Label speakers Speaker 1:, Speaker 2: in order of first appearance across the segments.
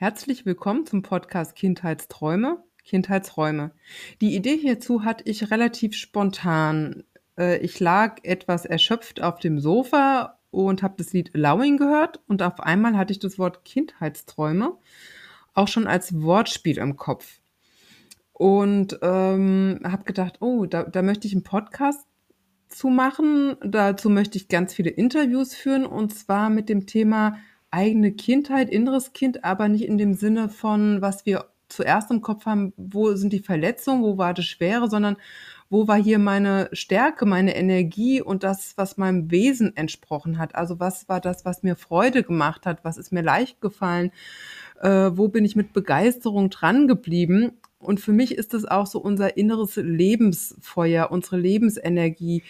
Speaker 1: Herzlich willkommen zum Podcast Kindheitsträume, Kindheitsräume. Die Idee hierzu hatte ich relativ spontan. Äh, ich lag etwas erschöpft auf dem Sofa und habe das Lied Allowing gehört und auf einmal hatte ich das Wort Kindheitsträume auch schon als Wortspiel im Kopf. Und ähm, habe gedacht, oh, da, da möchte ich einen Podcast zu machen. Dazu möchte ich ganz viele Interviews führen und zwar mit dem Thema eigene Kindheit, inneres Kind, aber nicht in dem Sinne von, was wir zuerst im Kopf haben, wo sind die Verletzungen, wo war das Schwere, sondern wo war hier meine Stärke, meine Energie und das, was meinem Wesen entsprochen hat. Also was war das, was mir Freude gemacht hat, was ist mir leicht gefallen, äh, wo bin ich mit Begeisterung dran geblieben. Und für mich ist es auch so unser inneres Lebensfeuer, unsere Lebensenergie,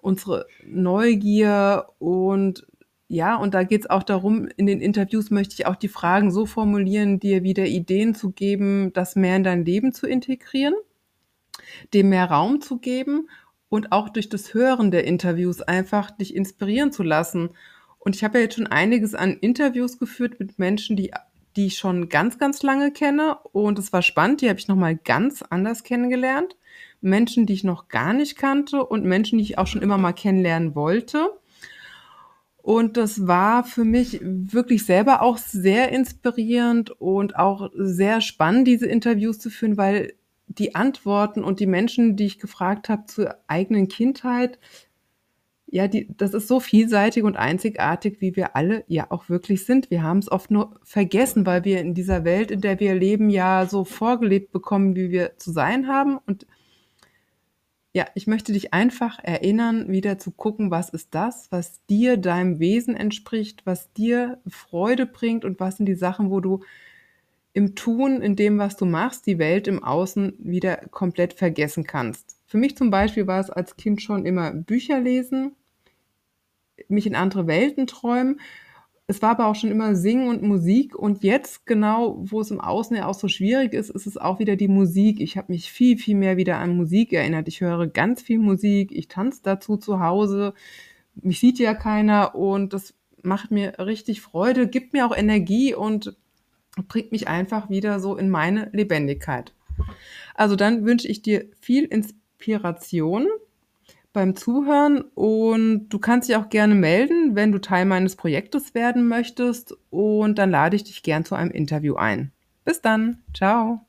Speaker 1: unsere Neugier und ja, und da geht es auch darum, in den Interviews möchte ich auch die Fragen so formulieren, dir wieder Ideen zu geben, das mehr in dein Leben zu integrieren, dem mehr Raum zu geben und auch durch das Hören der Interviews einfach dich inspirieren zu lassen. Und ich habe ja jetzt schon einiges an Interviews geführt mit Menschen, die die ich schon ganz, ganz lange kenne. Und es war spannend, die habe ich nochmal ganz anders kennengelernt. Menschen, die ich noch gar nicht kannte und Menschen, die ich auch schon immer mal kennenlernen wollte. Und das war für mich wirklich selber auch sehr inspirierend und auch sehr spannend, diese Interviews zu führen, weil die Antworten und die Menschen, die ich gefragt habe zur eigenen Kindheit, ja, die, das ist so vielseitig und einzigartig, wie wir alle ja auch wirklich sind. Wir haben es oft nur vergessen, weil wir in dieser Welt, in der wir leben, ja so vorgelebt bekommen, wie wir zu sein haben. Und ja, ich möchte dich einfach erinnern, wieder zu gucken, was ist das, was dir, deinem Wesen entspricht, was dir Freude bringt und was sind die Sachen, wo du im Tun, in dem, was du machst, die Welt im Außen wieder komplett vergessen kannst. Für mich zum Beispiel war es als Kind schon immer Bücher lesen, mich in andere Welten träumen. Es war aber auch schon immer Singen und Musik. Und jetzt, genau, wo es im Außen ja auch so schwierig ist, ist es auch wieder die Musik. Ich habe mich viel, viel mehr wieder an Musik erinnert. Ich höre ganz viel Musik. Ich tanze dazu zu Hause. Mich sieht ja keiner und das macht mir richtig Freude, gibt mir auch Energie und bringt mich einfach wieder so in meine Lebendigkeit. Also dann wünsche ich dir viel Inspiration beim Zuhören und du kannst dich auch gerne melden, wenn du Teil meines Projektes werden möchtest und dann lade ich dich gern zu einem Interview ein. Bis dann, ciao.